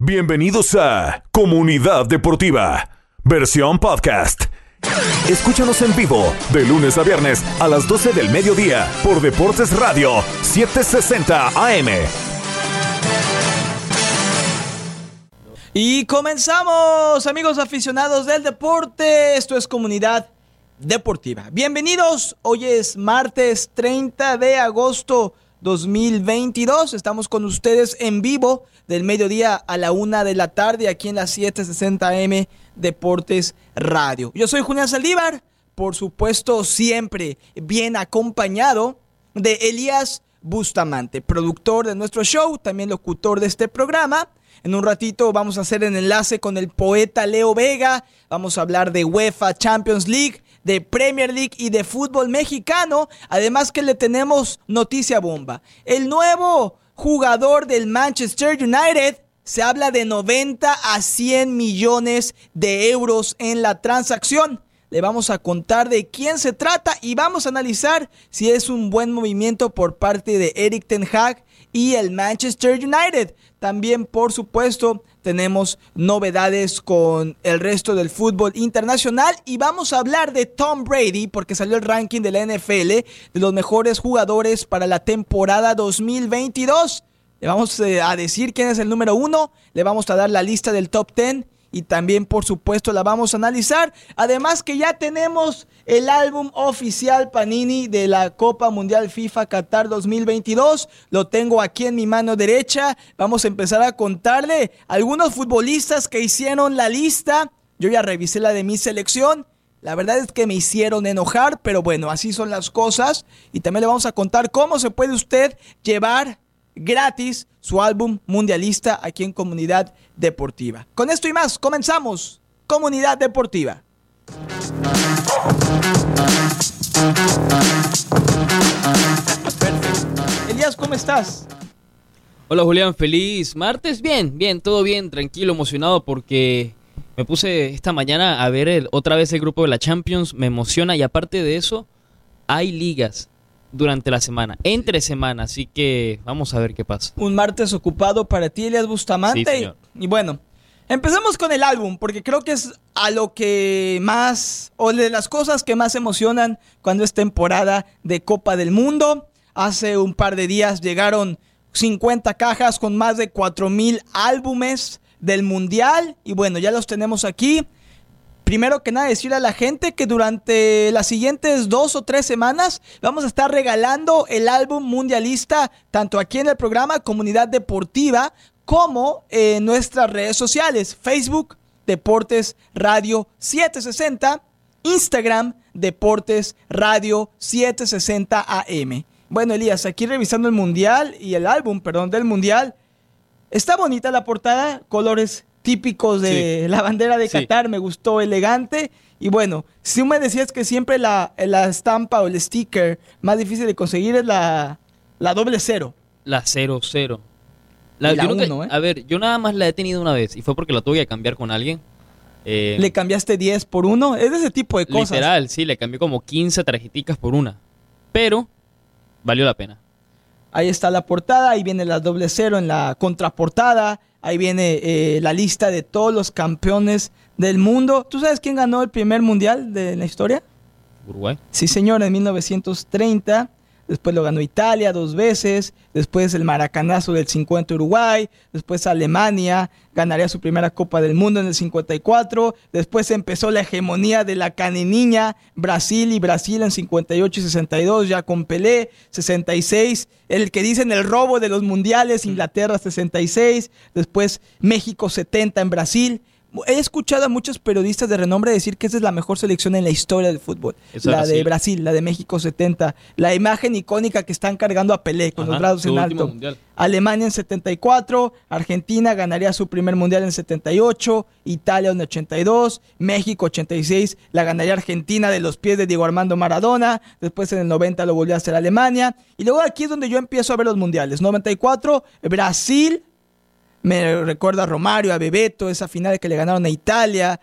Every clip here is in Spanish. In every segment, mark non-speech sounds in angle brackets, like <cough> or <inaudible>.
Bienvenidos a Comunidad Deportiva, versión podcast. Escúchanos en vivo de lunes a viernes a las 12 del mediodía por Deportes Radio 760 AM. Y comenzamos, amigos aficionados del deporte. Esto es Comunidad Deportiva. Bienvenidos. Hoy es martes 30 de agosto 2022. Estamos con ustedes en vivo del mediodía a la una de la tarde aquí en la 760M Deportes Radio. Yo soy Julián Saldívar, por supuesto siempre bien acompañado de Elías Bustamante, productor de nuestro show, también locutor de este programa. En un ratito vamos a hacer el enlace con el poeta Leo Vega, vamos a hablar de UEFA Champions League, de Premier League y de fútbol mexicano. Además que le tenemos noticia bomba. El nuevo jugador del Manchester United se habla de 90 a 100 millones de euros en la transacción. Le vamos a contar de quién se trata y vamos a analizar si es un buen movimiento por parte de Eric Ten Hag y el Manchester United. También, por supuesto, tenemos novedades con el resto del fútbol internacional y vamos a hablar de Tom Brady porque salió el ranking de la NFL de los mejores jugadores para la temporada 2022. Le vamos eh, a decir quién es el número uno, le vamos a dar la lista del top 10 y también por supuesto la vamos a analizar. Además que ya tenemos el álbum oficial Panini de la Copa Mundial FIFA Qatar 2022. Lo tengo aquí en mi mano derecha. Vamos a empezar a contarle algunos futbolistas que hicieron la lista. Yo ya revisé la de mi selección. La verdad es que me hicieron enojar, pero bueno, así son las cosas. Y también le vamos a contar cómo se puede usted llevar gratis su álbum mundialista aquí en Comunidad Deportiva. Con esto y más, comenzamos Comunidad Deportiva. Elías, ¿cómo estás? Hola Julián, feliz martes. Bien, bien, todo bien, tranquilo, emocionado porque me puse esta mañana a ver otra vez el grupo de la Champions, me emociona y aparte de eso, hay ligas durante la semana, entre semana, así que vamos a ver qué pasa. Un martes ocupado para ti, Elias Bustamante. y, bueno, empecemos con el álbum, porque creo que es a lo que más, o de las cosas que más emocionan cuando es temporada de Copa del Mundo. Hace un par de días llegaron 50 cajas con más de 4.000 álbumes del Mundial, y bueno, ya los tenemos aquí. Primero que nada, decirle a la gente que durante las siguientes dos o tres semanas vamos a estar regalando el álbum mundialista, tanto aquí en el programa Comunidad Deportiva, como en nuestras redes sociales, Facebook, Deportes Radio 760, Instagram, Deportes Radio 760 AM. Bueno, Elías, aquí revisando el mundial y el álbum, perdón, del mundial. Está bonita la portada, colores típicos de <laughs> la bandera de Qatar, me gustó elegante. Y bueno, si me decías que siempre la, la estampa o el sticker más difícil de conseguir es la, la doble cero. La cero cero. La, ¿eh? A ver, yo nada más la he tenido una vez y fue porque la tuve que cambiar con alguien. Eh, ¿Le cambiaste 10 por uno? Es de ese tipo de cosas. Literal, sí, le cambié como 15 tarjeticas por una. Pero valió la pena. Ahí está la portada, ahí viene la doble cero en la contraportada. Ahí viene eh, la lista de todos los campeones del mundo. ¿Tú sabes quién ganó el primer mundial de la historia? Uruguay. Sí, señor, en 1930 después lo ganó Italia dos veces, después el maracanazo del 50 Uruguay, después Alemania ganaría su primera Copa del Mundo en el 54, después empezó la hegemonía de la caniniña, Brasil y Brasil en 58 y 62 ya con Pelé, 66, el que dicen el robo de los mundiales, Inglaterra 66, después México 70 en Brasil, He escuchado a muchos periodistas de renombre decir que esa es la mejor selección en la historia del fútbol. la de Brasil, la de México 70. La imagen icónica que están cargando a Pelé con los brazos en alto. Alemania en 74, Argentina ganaría su primer mundial en 78, Italia en 82, México 86, la ganaría Argentina de los pies de Diego Armando Maradona, después en el 90 lo volvió a hacer Alemania, y luego aquí es donde yo empiezo a ver los mundiales. 94, Brasil me recuerda a Romario, a Bebeto, esa final que le ganaron a Italia,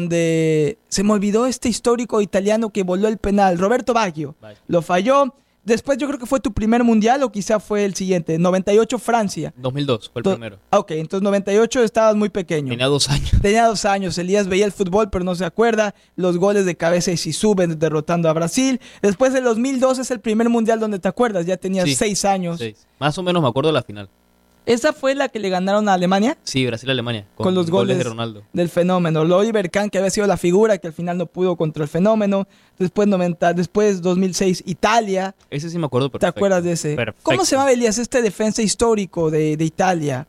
donde se me olvidó este histórico italiano que voló el penal, Roberto Baggio. Lo falló. después yo creo que fue tu primer mundial o quizá fue el siguiente. 98 Francia. 2002 fue el primero. Ah, Ok, entonces 98 estabas muy pequeño. Tenía dos años. <laughs> Tenía dos años, Elías veía el fútbol pero no se acuerda, los goles de cabeza y suben derrotando a Brasil. Después del 2002 es el primer mundial donde te acuerdas, ya tenías Sí. seis años. Seis. Más o menos me acuerdo de la final. Esa fue la que le ganaron a Alemania Sí, Brasil-Alemania. con, los goles, de Ronaldo. del fenómeno. Oliver Kahn, que había sido la figura que al final no pudo contra el fenómeno. Después 90, después 2006 Italia. Ese sí me acuerdo ¿Te perfecto. acuerdas de ese? Perfecto. ¿Cómo se llamaba Elías este defensa histórico de, de Italia?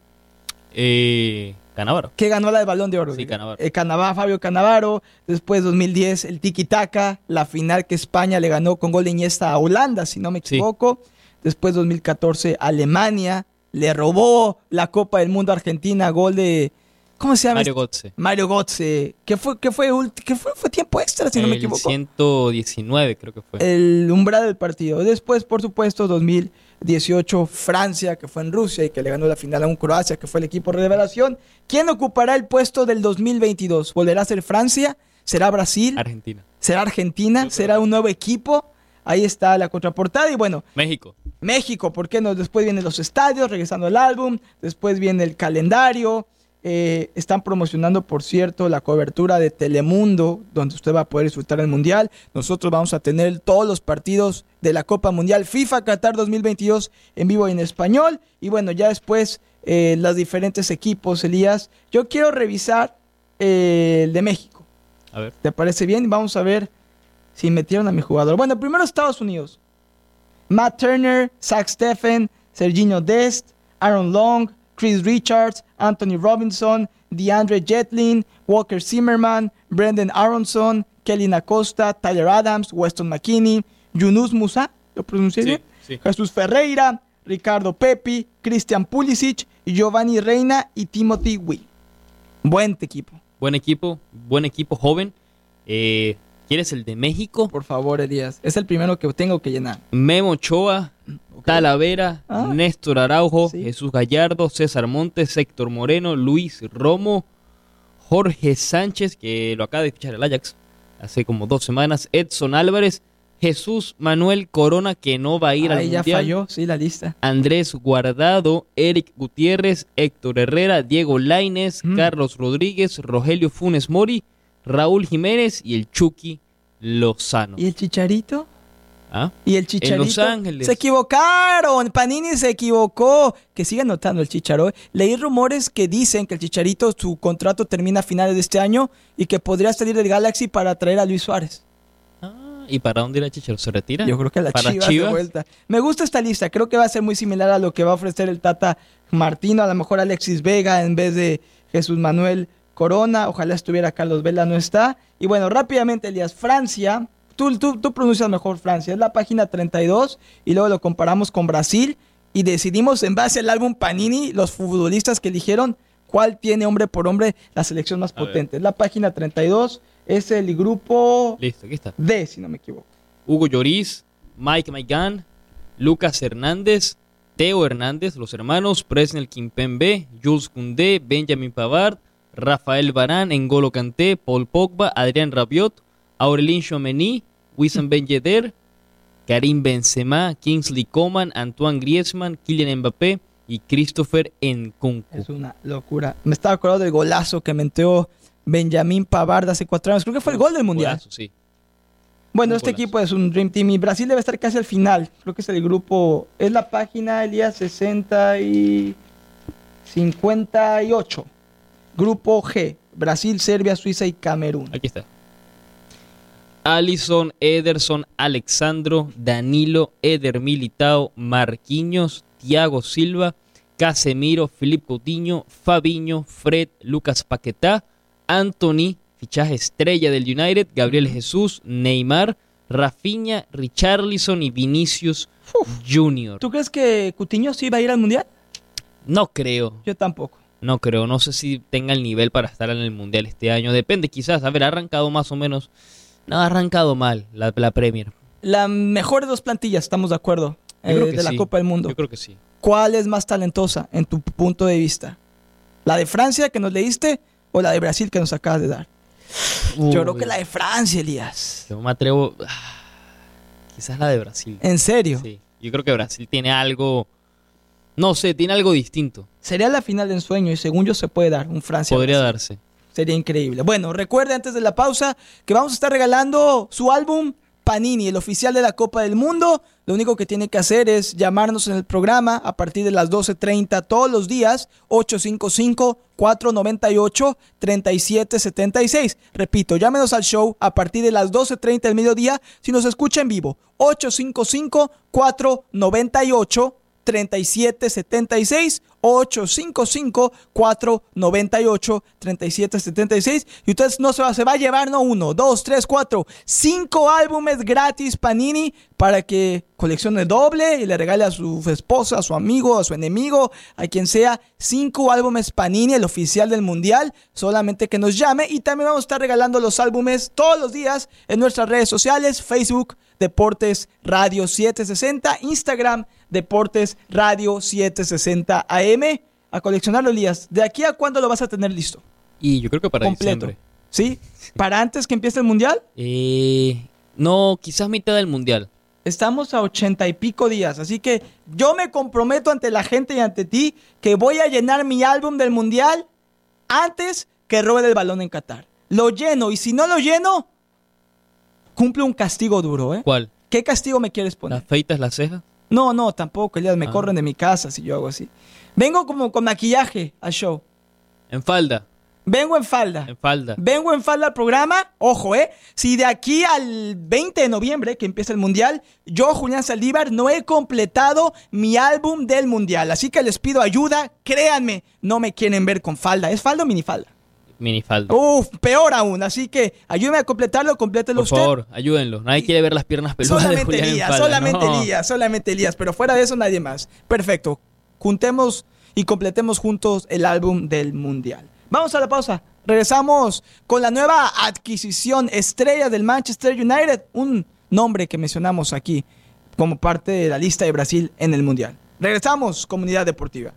Eh, Canavaro. que ganó la del Balón de Oro. Sí, Cannavaro. Eh, Cannavaro, Fabio Canavaro. Después 2010 el Tiki Taka, la final que España le ganó con gol de Iniesta a Holanda, si no me Sí. equivoco. Después 2014 Alemania le robó la Copa del Mundo a Argentina, gol de ¿cómo se llama? Mario este? Götze. Mario Götze. Que fue que fue que fue, fue tiempo extra, si no me equivoco. 119 creo que fue. El umbral del partido. Después, por supuesto, 2018 Francia, que fue en Rusia y que le ganó la final a un Croacia, que fue el equipo revelación. ¿Quién ocupará el puesto del 2022? ¿Volverá a ser Francia? ¿Será Brasil? Argentina. ¿Será Argentina? ¿Será un nuevo equipo? Ahí está la contraportada. Y bueno, México. México, ¿por qué no? Después vienen los estadios, regresando al álbum. Después viene el calendario. Eh, están promocionando, por cierto, la cobertura de Telemundo, donde usted va a poder disfrutar el Mundial. Nosotros vamos a tener todos los partidos de la Copa Mundial FIFA Qatar 2022 en vivo y en español. Y bueno, ya después eh, los diferentes equipos, Elías. Yo quiero revisar eh, el de México. A ver. ¿Te parece bien? Vamos a ver si metieron a mi jugador. Bueno, primero Estados Unidos. Matt Turner, Zach Steffen, Serginho Dest, Aaron Long, Chris Richards, Anthony Robinson, DeAndre Jetlin, Walker Zimmerman, Brendan Aronson, Kelly Acosta, Tyler Adams, Weston McKinney, Yunus Musa, ¿lo pronuncié Sí, bien? sí. Jesús Ferreira, Ricardo Pepi, Christian Pulisic, Giovanni Reina y Timothy Wee. Buen equipo. Buen equipo, buen equipo joven. Eh, ¿Quieres el de México? Por favor, Elías. Es el primero que tengo que llenar. Memo Ochoa, Talavera, Ah. Néstor Araujo, Sí. Jesús Gallardo, César Montes, Héctor Moreno, Luis Romo, Jorge Sánchez, que lo acaba de fichar el Ajax hace como dos semanas, Edson Álvarez, Jesús Manuel Corona, que no va a ir Ahí al ya Mundial, falló, sí, la lista. Andrés Guardado, Eric Gutiérrez, Héctor Herrera, Diego Laines, Mm. Carlos Rodríguez, Rogelio Funes Mori, Raúl Jiménez y el Chucky Lozano. ¿Y el Chicharito? ¿Ah? ¿Y el Chicharito? Los Ángeles. Se equivocaron. Panini se equivocó. Que sigue anotando el Chicharo. Leí rumores que dicen que el Chicharito, su contrato termina a finales de este año y que podría salir del Galaxy para traer a Luis Suárez. Ah, ¿Y para dónde irá Chicharo? ¿Se retira? Yo creo que a la ¿Para Chivas, de Chivas? vuelta. Me gusta esta lista. Creo que va a ser muy similar a lo que va a ofrecer el Tata Martino. A lo mejor Alexis Vega en vez de Jesús Manuel Corona. Ojalá estuviera Carlos Vela, no está. Y bueno, rápidamente, Elías. Francia. Tú, tú, tú pronuncias mejor Francia. Es la página 32 y luego lo comparamos con Brasil. Y decidimos en base al álbum Panini, los futbolistas que eligieron, cuál tiene hombre por hombre la selección más A potente. Es la página 32. Es el grupo Listo, aquí está. D, si no me equivoco. Hugo Lloris, Mike Maigan, Lucas Hernández, Teo Hernández, los hermanos, Presnel Kimpembe, Jules Koundé, Benjamin Pavard, Rafael Barán, Engolo Kanté, Paul Pogba, Adrián Rabiot, Aurelien Chouameni, Wissam Ben Yedder, Karim Benzema, Kingsley Coman, Antoine Griezmann, Kylian Mbappé y Christopher Nkunku. Es una locura. Me estaba acordando del golazo que metió Benjamín Pavard hace cuatro años. Creo que fue el gol del Mundial. Golazo, sí. Bueno, un este golazo. equipo es un Dream Team y Brasil debe estar casi al final. Creo que es el grupo. Es la página, Elías, 60 y 58. Grupo G. Brasil, Serbia, Suiza y Camerún. Aquí está. Alison, Ederson, Alexandro, Danilo, Eder Militao, Marquinhos, Thiago Silva, Casemiro, Filipe Coutinho, Fabiño, Fred, Lucas Paquetá, Anthony, fichaje estrella del United, Gabriel Jesús, Neymar, Rafinha, Richarlison y Vinicius Junior. ¿Tú crees que Cutiño sí va a ir al Mundial? No creo, Yo tampoco. No creo, no sé si tenga el nivel para estar en el Mundial este año, depende quizás, a ver, ha arrancado más o menos, no, ha arrancado mal la, la Premier. La mejor de dos plantillas, estamos de acuerdo. Eh, de la. Copa del Mundo. Yo creo que sí. ¿Cuál es más talentosa en tu punto de vista? ¿La de Francia que nos leíste o la de Brasil que nos acabas de dar? Yo creo que la de Francia, Elías. Yo me atrevo. ah, Quizás la de Brasil. ¿En serio? Sí. Yo creo que Brasil tiene algo. No sé, tiene algo distinto. Sería la final de ensueño y según yo se puede dar un Francia. Podría darse. Sería increíble. Bueno, recuerde antes de la pausa que vamos a estar regalando su álbum Panini, el oficial de la Copa del Mundo. Lo único que tiene que hacer es llamarnos en el programa a partir de las 12.30 todos los días, 855-498-3776. Repito, llámenos al show a partir de las 12.30 del mediodía si nos escucha en vivo, 855-498-3776. 3776 855 498 3776 y usted no se va, se va a llevar no uno, dos, tres, cuatro, cinco álbumes gratis Panini para que coleccione doble y le regale a su esposa, a su amigo, a su enemigo, a quien sea, cinco álbumes Panini, el oficial del mundial, solamente que nos llame y también vamos a estar regalando los álbumes todos los días en nuestras redes sociales, Facebook, Deportes Radio 760, Instagram, Deportes Radio 760 AM. A coleccionarlo, Elías. ¿De aquí a cuándo lo vas a tener listo? Y yo creo que para Completo. diciembre. ¿Sí? ¿Para antes que empiece el mundial? Eh, no, quizás mitad del mundial. Estamos a ochenta y pico días, así que yo me comprometo ante la gente y ante ti que voy a llenar mi álbum del mundial antes que robe el balón en Qatar. Lo lleno y si no lo lleno, cumple un castigo duro, ¿eh? ¿Cuál? ¿Qué castigo me quieres ¿Las poner? feitas las cejas? No, no, tampoco, Elías, me Ah. corren de mi casa si yo hago así. Vengo como con maquillaje al show. En falda. Vengo en falda. En falda. Vengo en falda al programa. Ojo, ¿eh? Si de aquí al 20 de noviembre, que empieza el Mundial, yo, Julián Saldívar, no he completado mi álbum del Mundial. Así que les pido ayuda. Créanme, no me quieren ver con falda. ¿Es falda o minifalda? Minifalda. Uf, peor aún. Así que ayúdeme a completarlo, complételo Por usted. favor, ayúdenlo. Nadie quiere ver las piernas peludas de Solamente en Elías, falda. solamente no. Elías, solamente Elías, pero fuera de eso nadie más. Perfecto. Juntemos y completemos juntos el álbum del Mundial. Vamos a la pausa. Regresamos con la nueva adquisición estrella del Manchester United, un nombre que mencionamos aquí como parte de la lista de Brasil en el Mundial. Regresamos, comunidad deportiva.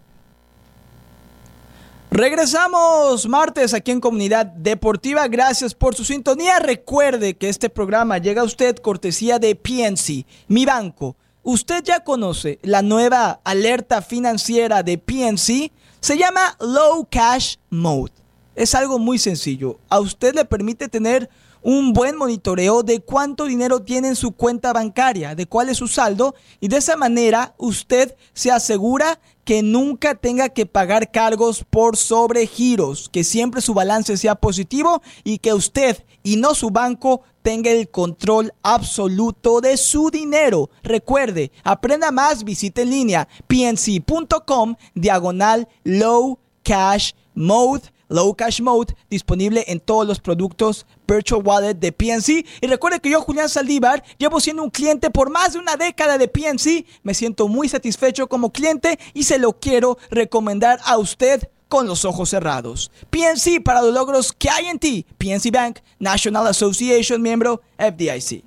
Regresamos martes aquí en Comunidad Deportiva. Gracias por su sintonía. Recuerde que este programa llega a usted cortesía de PNC, mi banco. Usted ya conoce la nueva alerta financiera de PNC. Se llama Low Cash Mode. Es algo muy sencillo. A usted le permite tener un buen monitoreo de cuánto dinero tiene en su cuenta bancaria, de cuál es su saldo y de esa manera usted se asegura que nunca tenga que pagar cargos por sobregiros, que siempre su balance sea positivo y que usted y no su banco tenga el control absoluto de su dinero. Recuerde, aprenda más, visite en línea pnc.com diagonal low cash mode. Low Cash Mode disponible en todos los productos Virtual Wallet de PNC. Y recuerde que yo, Julián Saldívar, llevo siendo un cliente por más de una década de PNC. Me siento muy satisfecho como cliente y se lo quiero recomendar a usted con los ojos cerrados. PNC para los logros que hay en ti. PNC Bank, National Association, miembro FDIC.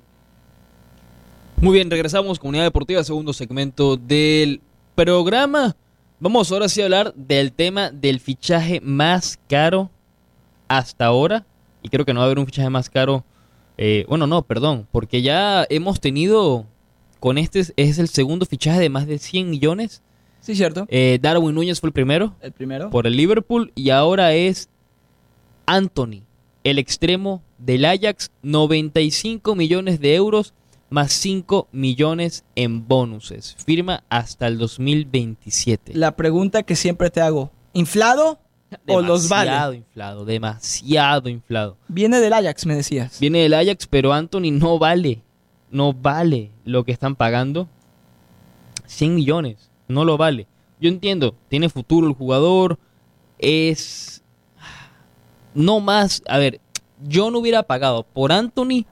Muy bien, regresamos, Comunidad Deportiva, segundo segmento del programa. Vamos ahora sí a hablar del tema del fichaje más caro hasta ahora. Y creo que no va a haber un fichaje más caro. eh, bueno, no, perdón, porque ya hemos tenido, con este es- el segundo fichaje de más de 100 millones. Sí, cierto. Eh, Darwin Núñez fue el primero El primero. por el Liverpool y ahora es Anthony, el extremo del Ajax, 95 millones de euros más 5 millones en bonuses. Firma hasta el 2027. La pregunta que siempre te hago. ¿Inflado o los Demasiado vale? inflado, demasiado inflado. Viene del Ajax, me decías. Viene del Ajax, pero Anthony no vale, no vale lo que están pagando. 100 millones, no lo vale. Yo entiendo, tiene futuro el jugador, es... No más, a ver, yo no hubiera pagado por Anthony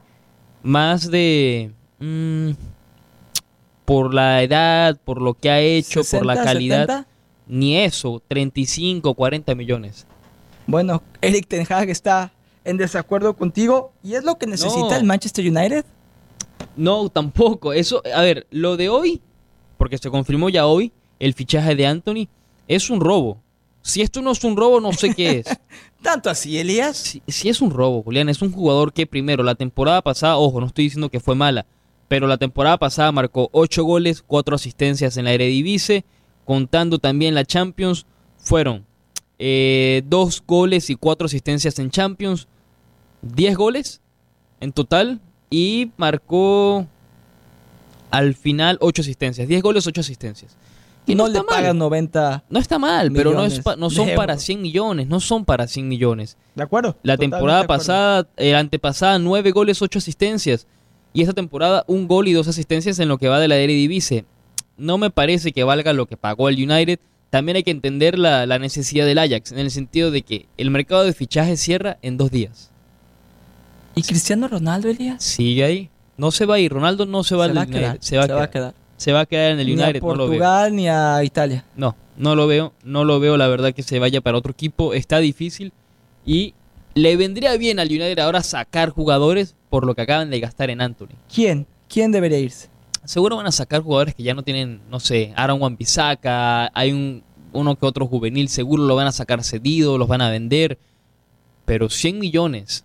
más de... mm, por la edad, por lo que ha hecho, por la 60, calidad. 70. Ni eso, 35, 40 millones. Bueno, Eric Ten Hag está en desacuerdo contigo y es lo que necesita No. el Manchester United. No, tampoco. Eso, a ver, lo de hoy, porque se confirmó ya hoy, el fichaje de Anthony, es un robo. Si esto no es un robo, no sé qué es. <laughs> Tanto así, Elías. Si, si es un robo, Julián, es un jugador que primero, la temporada pasada, ojo, no estoy diciendo que fue mala, pero la temporada pasada marcó 8 goles, 4 asistencias en la Eredivisie, contando también la Champions, fueron eh, 2 goles y 4 asistencias en Champions, 10 goles en total y marcó al final 8 asistencias, 10 goles, 8 asistencias. Y no, le pagan 90. No está mal, pero no, es millones no son para euros. 100 millones, no son para 100 millones. ¿De acuerdo? La temporada pasada, eh, antepasada, 9 goles, 8 asistencias. Y esta temporada, un gol y dos asistencias en lo que va de la Eredivisie. No me parece que valga lo que pagó el United. También hay que entender la, la necesidad del Ajax, en el sentido de que el mercado de fichajes cierra en dos días. ¿Y Cristiano Ronaldo, Elías? Sigue ahí. No se va a ir. Ronaldo no se va se al va a United. quedar. Se va a quedar. Se va a quedar en el Ni United. a no lo veo. Portugal ni a Italia. No, no lo veo, no lo veo, la verdad que se vaya para otro equipo, está difícil y le vendría bien al United ahora sacar jugadores por lo que acaban de gastar en Anthony. ¿Quién? ¿Quién debería irse? Seguro van a sacar jugadores que ya no tienen, no sé, Aaron Wan-Bissaka, hay un uno que otro juvenil, seguro lo van a sacar cedido, los van a vender, pero 100 millones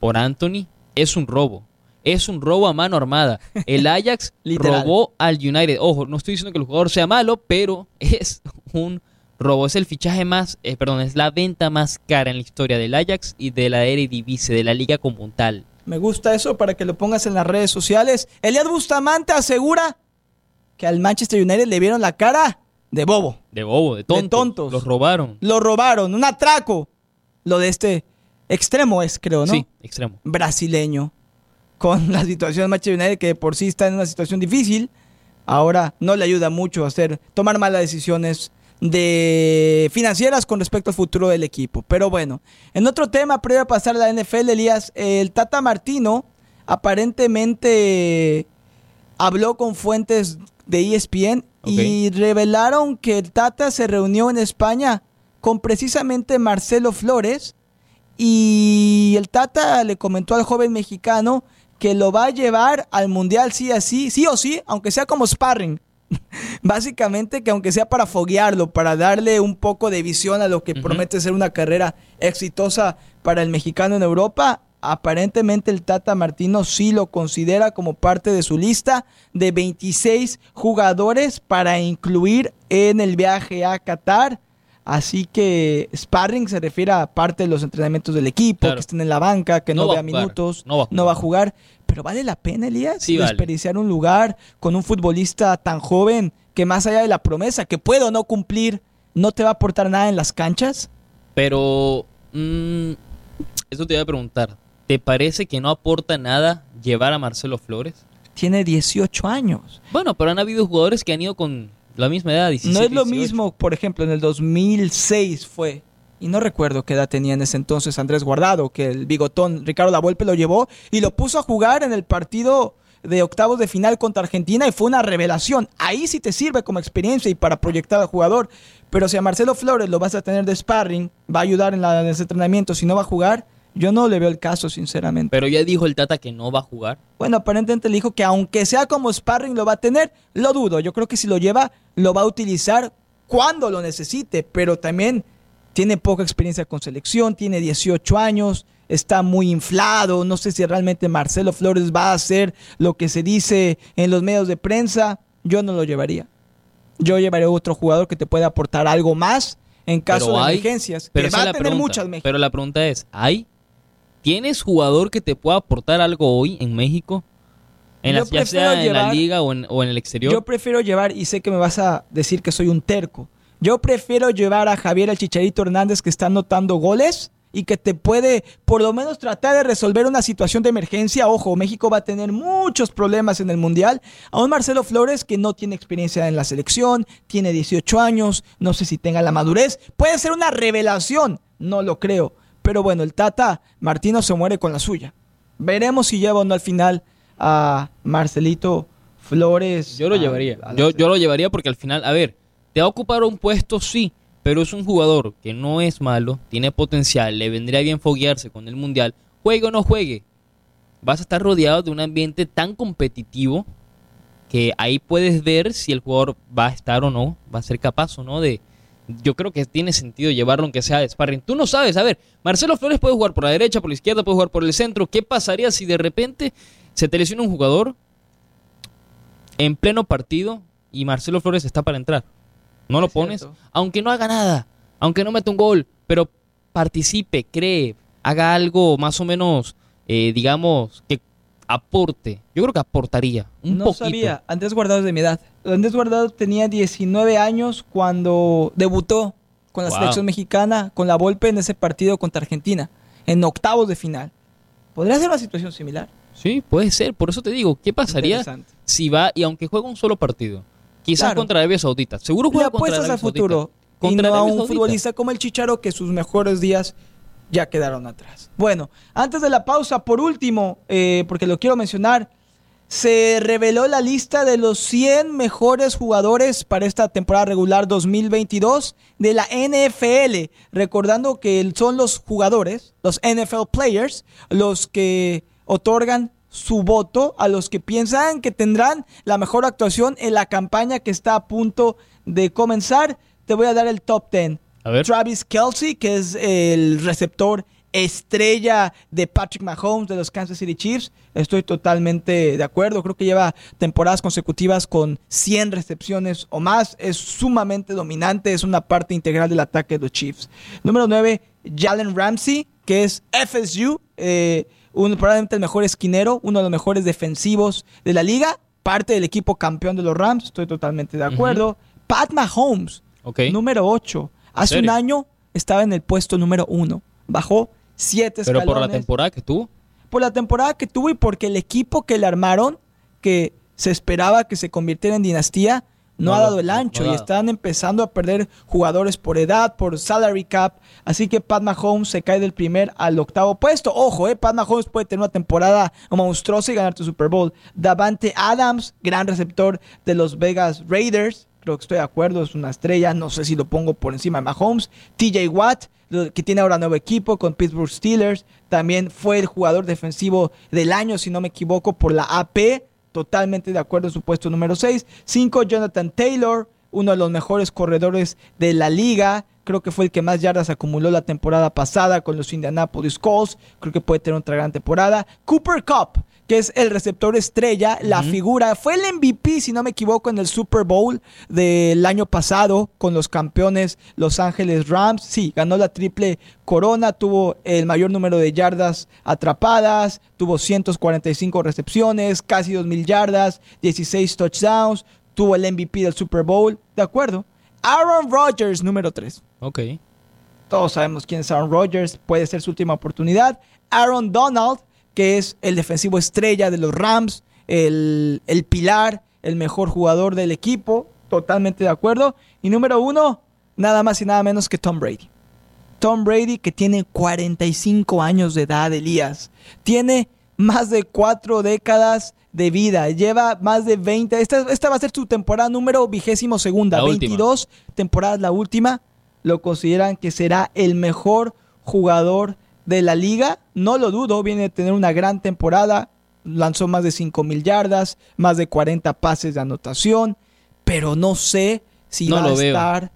por Anthony es un robo. Es un robo a mano armada. El <laughs> Ajax robó al United. Ojo, no estoy diciendo que el jugador sea malo, pero <laughs> es un robo. Es el fichaje más, eh, perdón, es la venta más cara en la historia del Ajax y de la Eredivisie, de la liga como tal. Me gusta eso para que lo pongas en las redes sociales. Eliad Bustamante asegura que al Manchester United le vieron la cara de bobo. De bobo, de tontos. tontos. Los robaron. Lo robaron, un atraco. Lo de este extremo es, creo, ¿no? Sí, extremo. Brasileño. Con <laughs> la situación de Manchester United que de por sí está en una situación difícil. Ahora no le ayuda mucho a hacer, tomar malas decisiones de financieras con respecto al futuro del equipo. Pero bueno, en otro tema, previo a pasar a la NFL, Elías, el Tata Martino aparentemente habló con fuentes de ESPN y revelaron que el Tata se reunió en España con precisamente Marcelo Flores y el Tata le comentó al joven mexicano que lo va a llevar al Mundial sí así, sí o sí, aunque sea como sparring. <laughs> Básicamente que aunque sea para foguearlo, para darle un poco de visión a lo que promete ser una carrera exitosa para el mexicano en Europa, aparentemente el Tata Martino sí lo considera como parte de su lista de 26 jugadores para incluir en el viaje a Qatar. Así que sparring se refiere a parte de los entrenamientos del equipo, Claro. que estén en la banca, que no, vea jugar, minutos, no va a no va a jugar. Pero vale la pena, Elías, Sí, vale. desperdiciar un lugar con un futbolista tan joven que más allá de la promesa que puedo no cumplir, no te va a aportar nada en las canchas. Pero, mm, eso te iba a preguntar. ¿Te parece que no aporta nada llevar a Marcelo Flores? Tiene 18 años. Bueno, pero han habido jugadores que han ido con la misma edad, 17, no es lo 18. mismo, por ejemplo, en el 2006 fue. Y no recuerdo qué edad tenía en ese entonces Andrés Guardado, que el bigotón Ricardo Lavolpe lo llevó y lo puso a jugar en el partido de octavos de final contra Argentina y fue una revelación. Ahí sí te sirve como experiencia y para proyectar al jugador. Pero si a Marcelo Flores lo vas a tener de sparring, va a ayudar en, la, en ese entrenamiento, si no va a jugar, yo no le veo el caso, sinceramente. Pero ya dijo el Tata que no va a jugar. Bueno, aparentemente le dijo que aunque sea como sparring lo va a tener, lo dudo. Yo creo que si lo lleva, lo va a utilizar cuando lo necesite, pero también tiene poca experiencia con selección, tiene 18 años, está muy inflado, no sé si realmente Marcelo Flores va a hacer lo que se dice en los medios de prensa, yo no lo llevaría. Yo llevaría otro jugador que te pueda aportar algo más en caso Pero de hay- emergencias, Pero que va a la tener pregunta. muchas México. Pero la pregunta es, ¿hay? ¿Tienes jugador que te pueda aportar algo hoy en México? En la, ya en la liga o en, o en el exterior. Yo prefiero llevar, y sé que me vas a decir que soy un terco, yo prefiero llevar a Javier el Chicharito Hernández que está anotando goles y que te puede por lo menos tratar de resolver una situación de emergencia. Ojo, México va a tener muchos problemas en el Mundial. A un Marcelo Flores que no tiene experiencia en la selección, tiene 18 años, no sé si tenga la madurez. Puede ser una revelación, no lo creo. Pero bueno, el Tata Martino se muere con la suya. Veremos si lleva o no al final a Marcelito Flores. Yo lo a- llevaría. a Yo, yo lo llevaría porque al final, a ver, te va a ocupar un puesto, sí, pero es un jugador que no es malo, tiene potencial, le vendría bien foguearse con el Mundial, juegue o no juegue. Vas a estar rodeado de un ambiente tan competitivo que ahí puedes ver si el jugador va a estar o no, va a ser capaz o no de... Yo creo que tiene sentido llevarlo aunque sea de sparring. Tú no sabes, a ver, Marcelo Flores puede jugar por la derecha, por la izquierda, puede jugar por el centro. ¿Qué pasaría si de repente se te lesiona un jugador en pleno partido y Marcelo Flores está para entrar. No lo Es pones, cierto. aunque no haga nada, aunque no meta un gol, pero participe, cree, haga algo más o menos, eh, digamos, que aporte. Yo creo que aportaría un no poquito. sabía. Andrés Guardado es de mi edad. Andrés Guardado tenía 19 años cuando debutó con la Wow. selección mexicana, con la Volpe en ese partido contra Argentina, en octavos de final. ¿Podría ser una situación similar? Sí, puede ser. Por eso te digo, ¿qué pasaría si va y aunque juega un solo partido? Quizás Claro. contra Arabia Saudita. Seguro Le juega contra apuestas Arabia al Saudita. futuro y Contra no a un Saudita. futbolista como el Chicharo que sus mejores días ya quedaron atrás. Bueno, antes de la pausa, por último, eh, porque lo quiero mencionar, se reveló la lista de los 100 mejores jugadores para esta temporada regular 2022 de la NFL, recordando que son los jugadores, los NFL players, los que otorgan su voto a los que piensan que tendrán la mejor actuación en la campaña que está a punto de comenzar. Te voy a dar el top 10. A ver. Travis Kelsey, que es el receptor estrella de Patrick Mahomes de los Kansas City Chiefs. Estoy totalmente de acuerdo. Creo que lleva temporadas consecutivas con 100 recepciones o más. Es sumamente dominante. Es una parte integral del ataque de los Chiefs. Número 9, Jalen Ramsey, que es FSU. eh, un, probablemente el mejor esquinero, uno de los mejores defensivos de la liga. Parte del equipo campeón de los Rams. Estoy totalmente de acuerdo. Pat Mahomes, número 8. Hace un año estaba en el puesto número 1. Bajó 7 Pero escalones. por la temporada que tuvo. Por la temporada que tuvo y porque el equipo que le armaron, que se esperaba que se convirtiera en dinastía, no, No ha dado el no ancho y están empezando a perder jugadores por edad, por salary cap. Así que Pat Mahomes se cae del primer al octavo puesto. Ojo, eh, Pat Mahomes puede tener una temporada monstruosa y ganar tu Super Bowl. Davante Adams, gran receptor de los Vegas Raiders. Creo que estoy de acuerdo, es una estrella. No sé si lo pongo por encima de Mahomes. TJ Watt, que tiene ahora nuevo equipo con Pittsburgh Steelers. También fue el jugador defensivo del año, si no me equivoco, por la AP. Totalmente de acuerdo en su puesto número 6. 5, Jonathan Taylor, uno de los mejores corredores de la liga. Creo que fue el que más yardas acumuló la temporada pasada con los Indianapolis Colts. Creo que puede tener otra gran temporada. Cooper Cup, que es el receptor estrella, la figura. Fue el MVP, si no me equivoco, en el Super Bowl del año pasado con los campeones Los Ángeles Rams. Sí, ganó la triple corona, tuvo el mayor número de yardas atrapadas, tuvo 145 recepciones, casi 2.000 yardas, 16 touchdowns, tuvo el MVP del Super Bowl. De acuerdo. Aaron Rodgers, número 3. Ok. Todos sabemos quién es Aaron Rodgers, puede ser su última oportunidad. Aaron Donald, que es el defensivo estrella de los Rams, el, el pilar, el mejor jugador del equipo, totalmente de acuerdo. Y número uno, nada más y nada menos que Tom Brady. Tom Brady, que tiene 45 años de edad, Elías. Tiene más de cuatro décadas de vida. Lleva más de 20. Esta, esta va a ser su temporada número vigésimo segunda. La última. 22 temporadas, la última. Lo consideran que será el mejor jugador de la liga. No lo dudo, viene a tener una gran temporada. Lanzó más de 5 mil yardas, más de 40 pases de anotación. Pero no sé si No va a veo. estar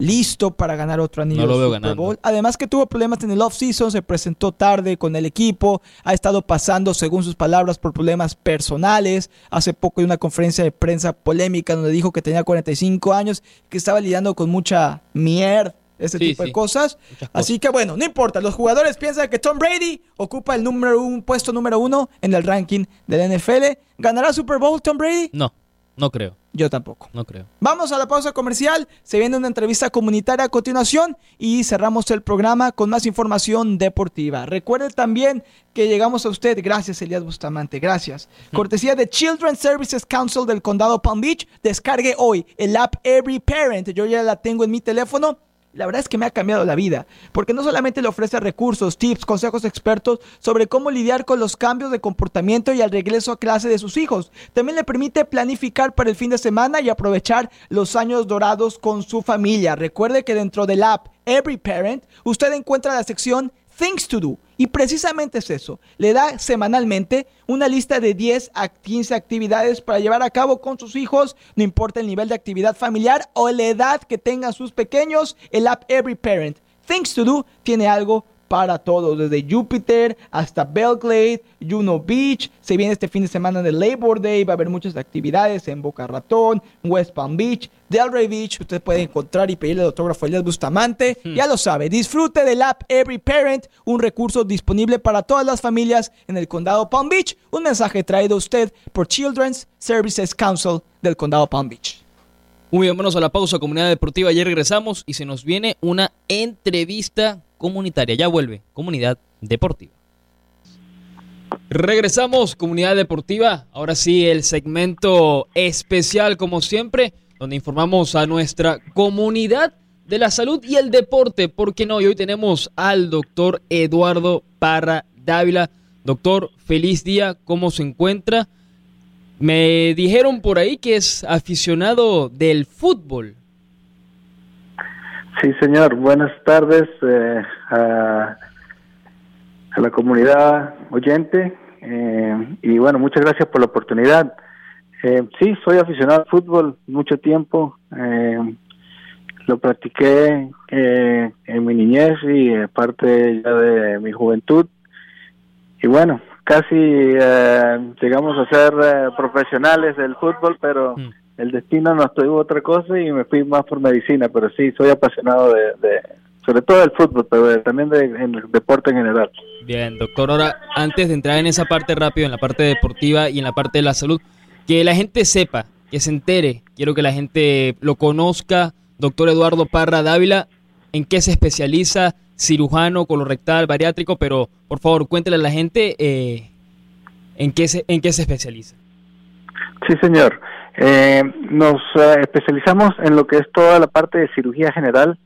listo para ganar otro anillo No lo de veo Super. Bowl. Además que tuvo problemas en el off-season, se presentó tarde con el equipo, ha estado pasando, según sus palabras, por problemas personales. Hace poco en una conferencia de prensa polémica donde dijo que tenía 45 años, que estaba lidiando con mucha mierda, ese Sí, tipo de sí. cosas. Muchas Así que bueno, no importa, los jugadores piensan que Tom Brady ocupa el número un, puesto número uno en el ranking del NFL. ¿Ganará Super Bowl Tom Brady? No, no creo, Yo tampoco. no creo. Vamos a la pausa comercial, se viene una entrevista comunitaria a continuación y cerramos el programa con más información deportiva. Recuerde también que llegamos a usted, gracias Elías Bustamante, gracias. Cortesía de Children's Services Council del Condado Palm Beach, descargue hoy el app Every Parent, yo ya la tengo en mi teléfono. La verdad es que me ha cambiado la vida, porque no solamente le ofrece recursos, tips, consejos expertos sobre cómo lidiar con los cambios de comportamiento y al regreso a clase de sus hijos, también le permite planificar para el fin de semana y aprovechar los años dorados con su familia. Recuerde que dentro del app Every Parent usted encuentra la sección Things to Do. Y precisamente es eso. Le da semanalmente una lista de 10 a 15 actividades para llevar a cabo con sus hijos, no importa el nivel de actividad familiar o la edad que tengan sus pequeños, el app Every Parent. Things to Do tiene algo para todos, desde Júpiter hasta Belgrade, Juno Beach. Se viene este fin de semana de Labor Day, va a haber muchas actividades en Boca Ratón, West Palm Beach, Delray Beach. Usted puede encontrar y pedirle el autógrafo a Elías Bustamante. Hmm. Ya lo sabe, disfrute del app Every Parent, un recurso disponible para todas las familias en el condado Palm Beach. Un mensaje traído a usted por Children's Services Council del condado Palm Beach. Muy bien, vámonos a la pausa, comunidad deportiva. Ayer regresamos y se nos viene una entrevista comunitaria. Ya vuelve, comunidad deportiva. Regresamos, comunidad deportiva. Ahora sí, el segmento especial, como siempre, donde informamos a nuestra comunidad de la salud y el deporte. ¿Por qué no? Y hoy tenemos al doctor Eduardo Parra Dávila. Doctor, feliz día. ¿Cómo se encuentra? Me dijeron por ahí que es aficionado del fútbol. Sí, señor. Buenas tardes eh, a, la comunidad oyente. Eh, y bueno, muchas gracias por la oportunidad. Eh, sí, soy aficionado al fútbol mucho tiempo. lo practiqué en mi niñez y parte ya de mi juventud. Y bueno, casi llegamos a ser profesionales del fútbol, pero... Mm el destino nos tuvo otra cosa y me fui más por medicina, pero sí, soy apasionado de, sobre todo del fútbol, pero también del deporte en general. Bien, doctor, ahora antes de entrar en esa parte rápido, en la parte deportiva y en la parte de la salud, que la gente sepa, que se entere, quiero que la gente lo conozca, doctor Eduardo Parra Dávila, en qué se especializa, cirujano, colorectal, bariátrico, pero por favor cuéntele a la gente eh, en, qué se, en qué se especializa. Sí, señor. Eh, nos eh, especializamos en lo que es toda la parte de cirugía general,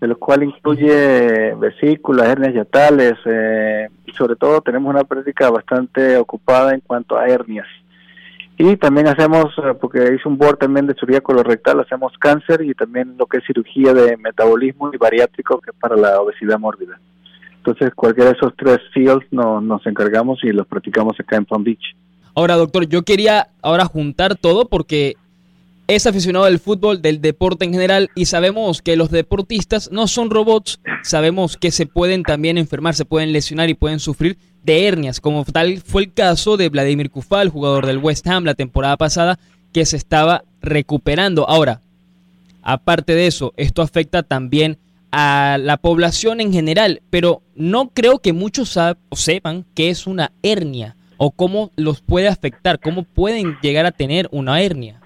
de lo cual incluye vesículas, hernias yatales, eh, y sobre todo tenemos una práctica bastante ocupada en cuanto a hernias. Y también hacemos, eh, porque hice un board también de cirugía colorectal, hacemos cáncer y también lo que es cirugía de metabolismo y bariátrico, que es para la obesidad mórbida. Entonces, cualquiera de esos tres fields no, nos encargamos y los practicamos acá en Palm Beach. Ahora, doctor, yo quería ahora juntar todo porque es aficionado del fútbol, del deporte en general, y sabemos que los deportistas no son robots, sabemos que se pueden también enfermar, se pueden lesionar y pueden sufrir de hernias, como tal fue el caso de Vladimir Kufal, jugador del West Ham la temporada pasada, que se estaba recuperando. Ahora, aparte de eso, esto afecta también a la población en general, pero no creo que muchos sepan qué es una hernia o cómo los puede afectar, cómo pueden llegar a tener una hernia.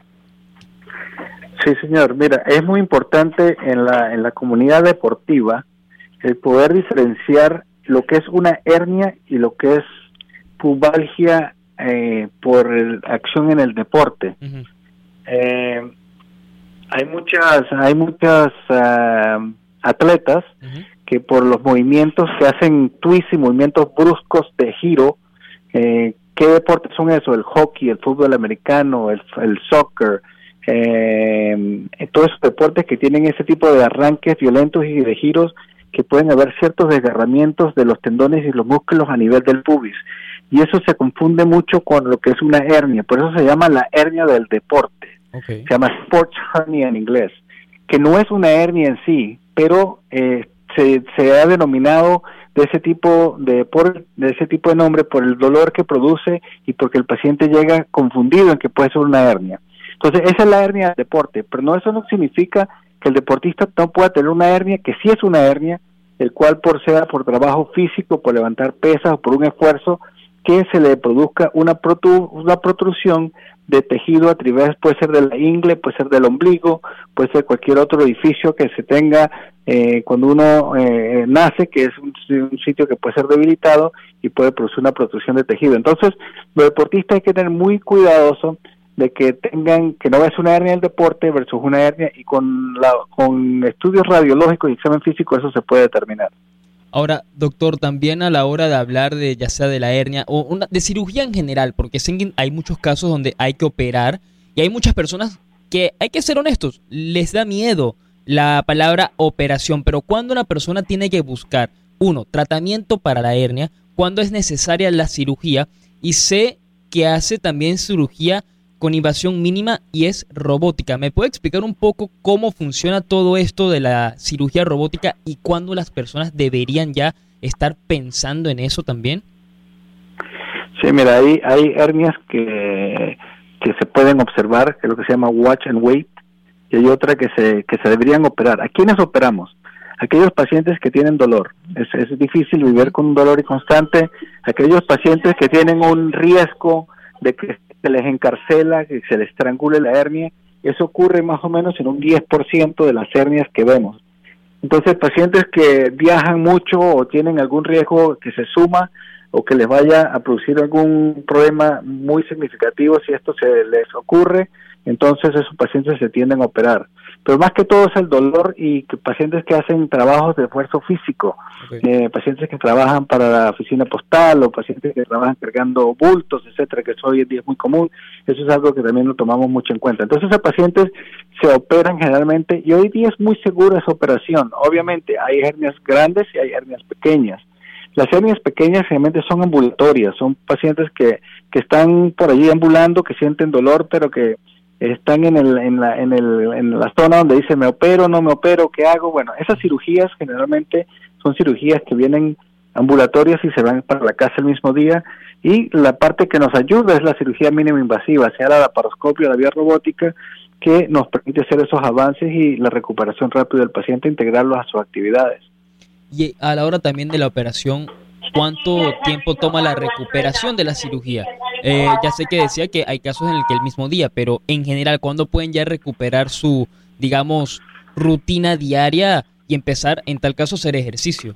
Sí, señor. Mira, es muy importante en la, en la comunidad deportiva el poder diferenciar lo que es una hernia y lo que es pubalgia eh, por acción en el deporte. Eh, hay muchas, hay muchas ah, atletas que por los movimientos que hacen twists y movimientos bruscos de giro eh, ¿Qué deportes son esos? El hockey, el fútbol americano, el, el soccer, eh, todos esos deportes que tienen ese tipo de arranques violentos y de giros que pueden haber ciertos desgarramientos de los tendones y los músculos a nivel del pubis. Y eso se confunde mucho con lo que es una hernia, por eso se llama la hernia del deporte. Se llama sports hernia en inglés, que no es una hernia en sí, pero eh, se, se ha denominado de ese tipo de por de ese tipo de nombre por el dolor que produce y porque el paciente llega confundido en que puede ser una hernia. Entonces, esa es la hernia del deporte, pero no eso no significa que el deportista no pueda tener una hernia, que sí es una hernia, el cual por sea por trabajo físico, por levantar pesas o por un esfuerzo, que se le produzca una, una protrusión de tejido a través, puede ser de la ingle, puede ser del ombligo, puede ser cualquier otro edificio que se tenga eh, cuando uno eh, nace, que es un, sitio que puede ser debilitado y puede producir una protrusión de tejido. Entonces, los deportistas hay que tener muy cuidadoso de que tengan, que no es una hernia del deporte versus una hernia y con, la, con estudios radiológicos y examen físico eso se puede determinar. Ahora, doctor, también a la hora de hablar de ya sea de la hernia o una, de cirugía en general, porque hay muchos casos donde hay que operar y hay muchas personas que, hay que ser honestos, les da miedo la palabra operación, pero cuando una persona tiene que buscar, uno, tratamiento para la hernia, cuando es necesaria la cirugía y sé que hace también cirugía con invasión mínima y es robótica. ¿Me puede explicar un poco cómo funciona todo esto de la cirugía robótica y cuándo las personas deberían ya estar pensando en eso también? Sí, mira, hay, hernias que, que se pueden observar, que es lo que se llama watch and wait, y hay otra que se, que se deberían operar. ¿A quiénes operamos? Aquellos pacientes que tienen dolor. Es, es difícil vivir con un dolor constante. Aquellos pacientes que tienen un riesgo de que se les encarcela, que se les estrangule la hernia. Eso ocurre más o menos en un 10% de las hernias que vemos. Entonces, pacientes que viajan mucho o tienen algún riesgo que se suma o que les vaya a producir algún problema muy significativo si esto se les ocurre, entonces esos pacientes se tienden a operar. Pero más que todo es el dolor y que pacientes que hacen trabajos de esfuerzo físico, eh, pacientes que trabajan para la oficina postal o pacientes que trabajan cargando bultos, etcétera, que eso hoy en día es muy común, eso es algo que también lo tomamos mucho en cuenta. Entonces esos pacientes se operan generalmente y hoy día es muy segura esa operación. Obviamente hay hernias grandes y hay hernias pequeñas. Las hernias pequeñas generalmente son ambulatorias, son pacientes que, que están por allí ambulando, que sienten dolor, pero que están en, el, en, la, en, el, en la zona donde dice me opero, no me opero, ¿qué hago? Bueno, esas cirugías generalmente son cirugías que vienen ambulatorias y se van para la casa el mismo día y la parte que nos ayuda es la cirugía mínima invasiva, sea la laparoscopia la vía robótica, que nos permite hacer esos avances y la recuperación rápida del paciente, integrarlos a sus actividades. Y a la hora también de la operación, ¿cuánto tiempo toma la recuperación de la cirugía? Eh, ya sé que decía que hay casos en el que el mismo día, pero en general, ¿cuándo pueden ya recuperar su, digamos, rutina diaria y empezar, en tal caso, a hacer ejercicio?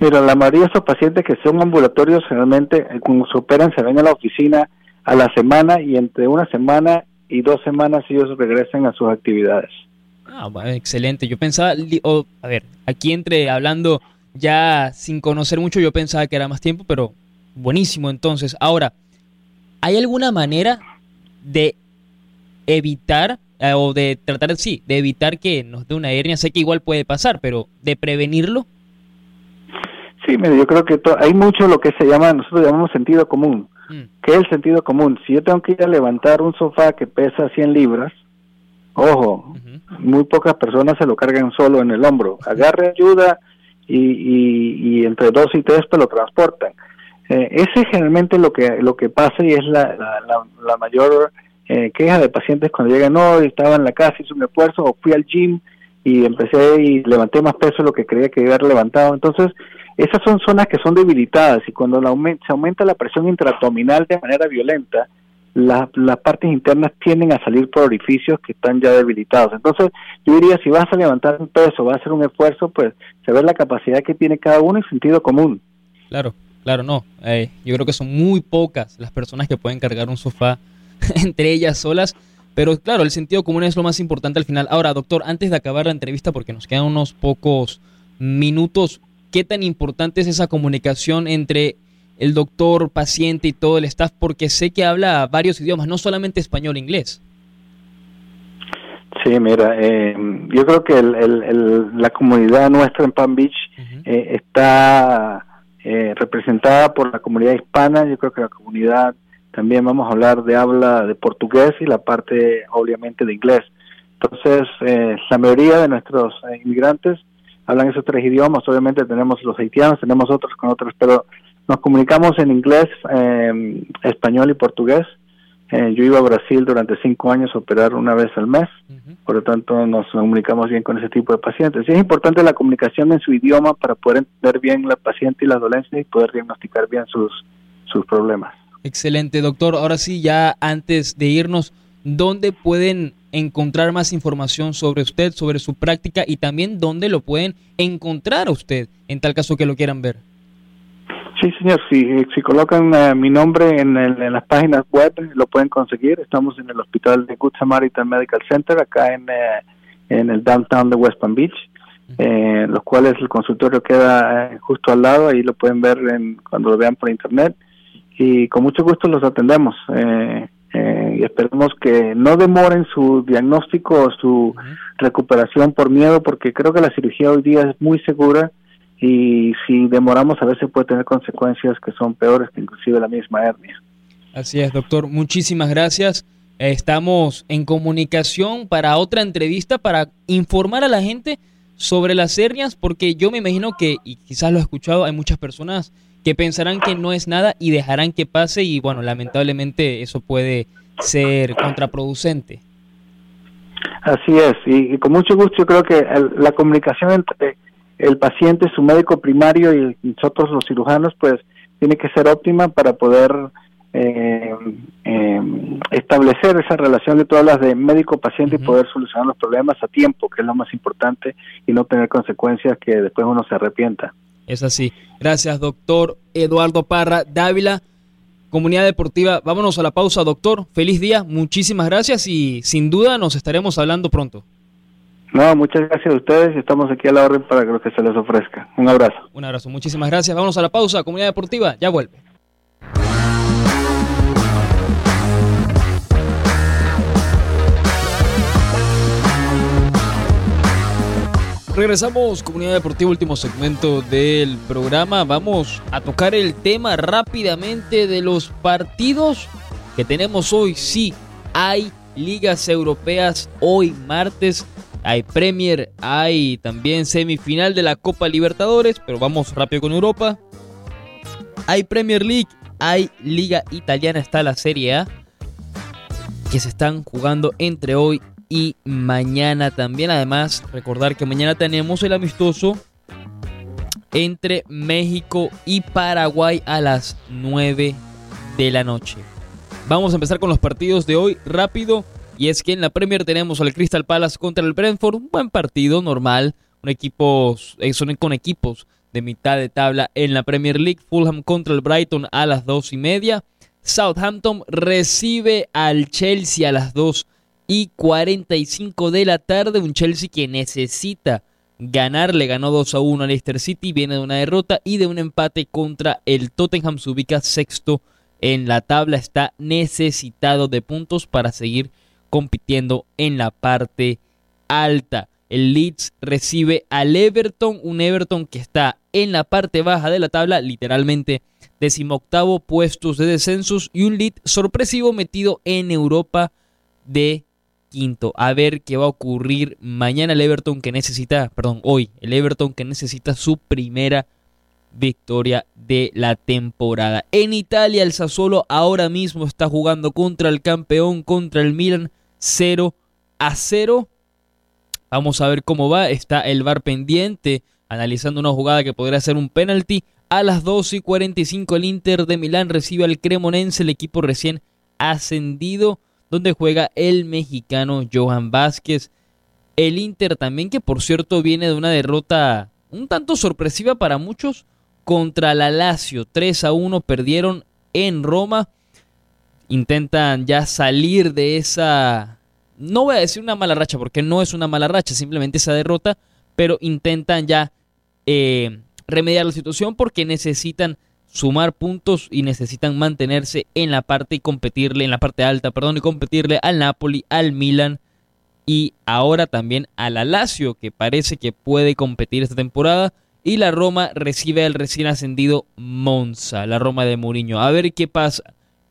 Mira, la mayoría de esos pacientes que son ambulatorios, generalmente, eh, cuando se operan, se ven a la oficina a la semana y entre una semana y dos semanas ellos regresan a sus actividades. Ah, excelente. Yo pensaba, a ver, aquí entre hablando ya sin conocer mucho, yo pensaba que era más tiempo, pero buenísimo entonces. Ahora, ¿hay alguna manera de evitar eh, o de tratar, sí, de evitar que nos dé una hernia? Sé que igual puede pasar, pero de prevenirlo. Sí, mire, yo creo que hay mucho lo que se llama, nosotros llamamos sentido común. Mm. ¿Qué es el sentido común? Si yo tengo que ir a levantar un sofá que pesa 100 libras, ojo, muy pocas personas se lo cargan solo en el hombro. Agarre ayuda y, y, entre dos y tres pues lo transportan. Eh, ese es generalmente lo que lo que pasa y es la, la, mayor eh, queja de pacientes cuando llegan, no, estaba en la casa, hice un esfuerzo o fui al gym y empecé y levanté más peso de lo que creía que iba a haber levantado. Entonces, esas son zonas que son debilitadas y cuando la se aumenta la presión intraabdominal de manera violenta, las partes internas tienden a salir por orificios que están ya debilitados. Entonces, yo diría, si vas a levantar un peso, vas a hacer un esfuerzo, pues se ve la capacidad que tiene cada uno y sentido común. Claro, claro, no. Eh, yo creo que son muy pocas las personas que pueden cargar un sofá <laughs> entre ellas solas. Pero claro, el sentido común es lo más importante al final. Ahora, doctor, antes de acabar la entrevista, porque nos quedan unos pocos minutos, ¿qué tan importante es esa comunicación entre el doctor, paciente y todo el staff, porque sé que habla varios idiomas, no solamente español, inglés. Sí, mira, eh, yo creo que la comunidad nuestra en Palm Beach eh, está eh, representada por la comunidad hispana, yo creo que la comunidad también vamos a hablar de habla de portugués y la parte obviamente de inglés. Entonces, la mayoría de nuestros inmigrantes hablan esos tres idiomas, obviamente tenemos los haitianos, tenemos otros con otros, pero nos comunicamos en inglés, em, español y portugués. Eh, yo iba a Brasil durante cinco años a operar una vez al mes, por lo tanto nos comunicamos bien con ese tipo de pacientes. Y es importante la comunicación en su idioma para poder entender bien la paciente y la dolencia y poder diagnosticar bien sus, sus problemas. Excelente, doctor. Ahora sí, ya antes de irnos, ¿dónde pueden encontrar más información sobre usted, sobre su práctica y también dónde lo pueden encontrar a usted en tal caso que lo quieran ver? Sí, señor, si, si colocan eh, mi nombre en, las páginas web, lo pueden conseguir. Estamos en el hospital de Good Samaritan Medical Center, acá en, eh, en el downtown de West Palm Beach, eh, los cuales el consultorio queda justo al lado, ahí lo pueden ver en, cuando lo vean por internet. Y con mucho gusto los atendemos. y esperemos que no demoren su diagnóstico o su recuperación por miedo, porque creo que la cirugía hoy día es muy segura y si demoramos a veces puede tener consecuencias que son peores que inclusive la misma hernia. Así es, doctor. Muchísimas gracias. Estamos en comunicación para otra entrevista para informar a la gente sobre las hernias, porque yo me imagino que, y quizás lo he escuchado, hay muchas personas que pensarán que no es nada y dejarán que pase y bueno, lamentablemente eso puede ser contraproducente. Así es, y, con mucho gusto yo creo que la comunicación entre el paciente, su médico primario y, nosotros los cirujanos, pues tiene que ser óptima para poder eh, eh, establecer esa relación que tú hablas de médico-paciente y poder solucionar los problemas a tiempo, que es lo más importante, y no tener consecuencias que después uno se arrepienta. Es así. Gracias, doctor Eduardo Parra Dávila. Comunidad Deportiva, vámonos a la pausa, doctor. Feliz día, muchísimas gracias y sin duda nos estaremos hablando pronto. No, muchas gracias a ustedes estamos aquí a la orden para lo que se les ofrezca. Un abrazo. Un abrazo, muchísimas gracias. Vámonos a la pausa, Comunidad Deportiva, ya vuelve. Regresamos, Comunidad Deportiva, último segmento del programa. Vamos a tocar el tema rápidamente de los partidos que tenemos hoy. Sí, hay ligas europeas hoy martes. Hay Premier, hay también semifinal de la Copa Libertadores, pero vamos rápido con Europa. Hay Premier League, hay Liga Italiana, está la Serie A, que se están jugando entre hoy y mañana también. Además, recordar que mañana tenemos el amistoso entre México y Paraguay a las 9 de la noche. Vamos a empezar con los partidos de hoy rápido. Y es que en la Premier tenemos al Crystal Palace contra el Brentford. Un buen partido, normal. Un equipo, eh, son con equipos de mitad de tabla en la Premier League. Fulham contra el Brighton a las 2 y media. Southampton recibe al Chelsea a las 2 y 45 de la tarde. Un Chelsea que necesita ganar. Le ganó 2 a 1 al Leicester City. Viene de una derrota y de un empate contra el Tottenham. Se ubica sexto en la tabla. Está necesitado de puntos para seguir compitiendo en la parte alta. El Leeds recibe al Everton, un Everton que está en la parte baja de la tabla, literalmente decimoctavo puestos de descensos y un Leeds sorpresivo metido en Europa de quinto. A ver qué va a ocurrir mañana el Everton que necesita, perdón, hoy, el Everton que necesita su primera victoria de la temporada. En Italia el Sassuolo ahora mismo está jugando contra el campeón, contra el Milan 0 a 0. Vamos a ver cómo va. Está el VAR pendiente analizando una jugada que podría ser un penalti. A las 2 y 45 el Inter de Milán recibe al Cremonense, el equipo recién ascendido donde juega el mexicano Johan Vázquez. El Inter también, que por cierto viene de una derrota un tanto sorpresiva para muchos contra la Lazio. 3 a 1 perdieron en Roma. Intentan ya salir de esa... No voy a decir una mala racha porque no es una mala racha, simplemente esa derrota, pero intentan ya eh, remediar la situación porque necesitan sumar puntos y necesitan mantenerse en la parte y competirle, en la parte alta, perdón, y competirle al Napoli, al Milan y ahora también al Lazio, que parece que puede competir esta temporada. Y la Roma recibe al recién ascendido Monza, la Roma de Mourinho. A ver qué pasa.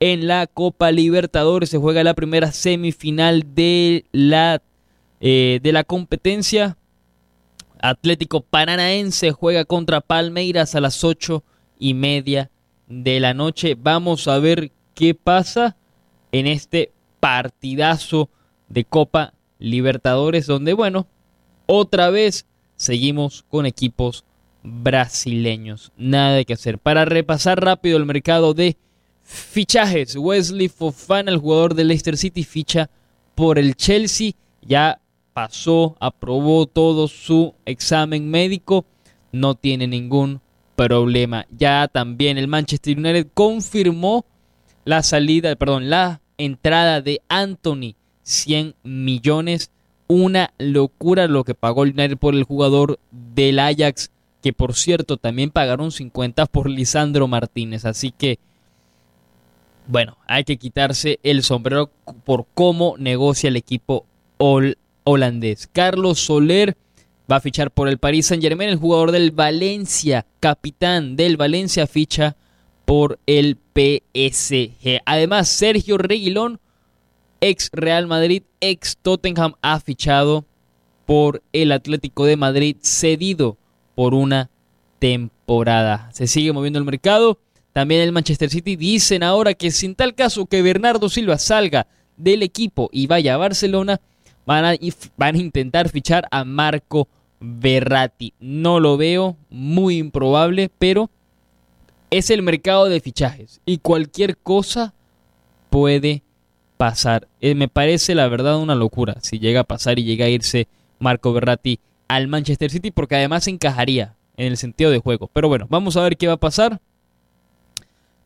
En la Copa Libertadores se juega la primera semifinal de la, eh, de la competencia. Atlético Paranaense juega contra Palmeiras a las 8 y media de la noche. Vamos a ver qué pasa en este partidazo de Copa Libertadores, donde, bueno, otra vez seguimos con equipos brasileños. Nada de que hacer. Para repasar rápido el mercado de fichajes, Wesley Fofana, el jugador de Leicester City, ficha por el Chelsea. Ya pasó, aprobó todo su examen médico. No tiene ningún problema. Ya también el Manchester United confirmó la salida, perdón, la entrada de Anthony, 100 millones. Una locura lo que pagó el United por el jugador del Ajax, que por cierto también pagaron 50 por Lisandro Martínez. Así que, bueno, hay que quitarse el sombrero por cómo negocia el equipo holandés. Carlos Soler va a fichar por el Paris Saint Germain, el jugador del Valencia, capitán del Valencia, ficha por el PSG. Además, Sergio Reguilón, ex Real Madrid, ex Tottenham, ha fichado por el Atlético de Madrid cedido por una temporada. Se sigue moviendo el mercado. También el Manchester City dicen ahora que sin tal caso que Bernardo Silva salga del equipo y vaya a Barcelona, van a, intentar fichar a Marco Berratti. No lo veo, muy improbable, pero es el mercado de fichajes y cualquier cosa puede pasar. Eh, me parece la verdad una locura si llega a pasar y llega a irse Marco Berratti al Manchester City porque además encajaría en el sentido de juego. Pero bueno, vamos a ver qué va a pasar.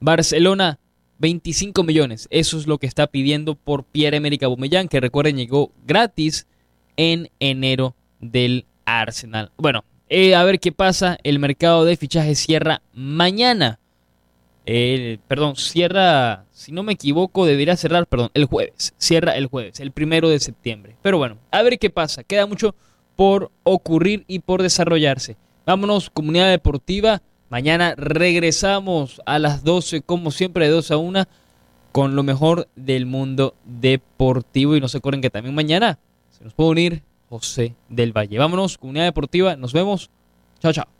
Barcelona 25 millones. Eso es lo que está pidiendo por Pierre-Emerick Aubameyang, que recuerden llegó gratis en enero del Arsenal. Bueno, eh, a ver qué pasa. El mercado de fichajes cierra mañana. perdón, cierra, si no me equivoco, debería cerrar, perdón, el jueves. Cierra el jueves, el primero de septiembre. Pero bueno, a ver qué pasa. Queda mucho por ocurrir y por desarrollarse. Vámonos, comunidad deportiva. Mañana regresamos a las 12, como siempre, de 2 a 1, con lo mejor del mundo deportivo. Y no se acuerden que también mañana se nos puede unir José del Valle. Vámonos, comunidad deportiva. Nos vemos. Chao, chao.